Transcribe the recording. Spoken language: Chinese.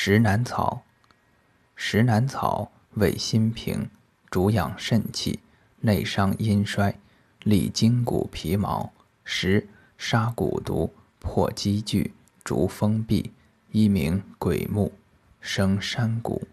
石南草，石南草味辛平，主养肾气，内伤阴衰，利筋骨皮毛。石杀蛊毒，破积聚，逐风闭，一名鬼木，生山谷。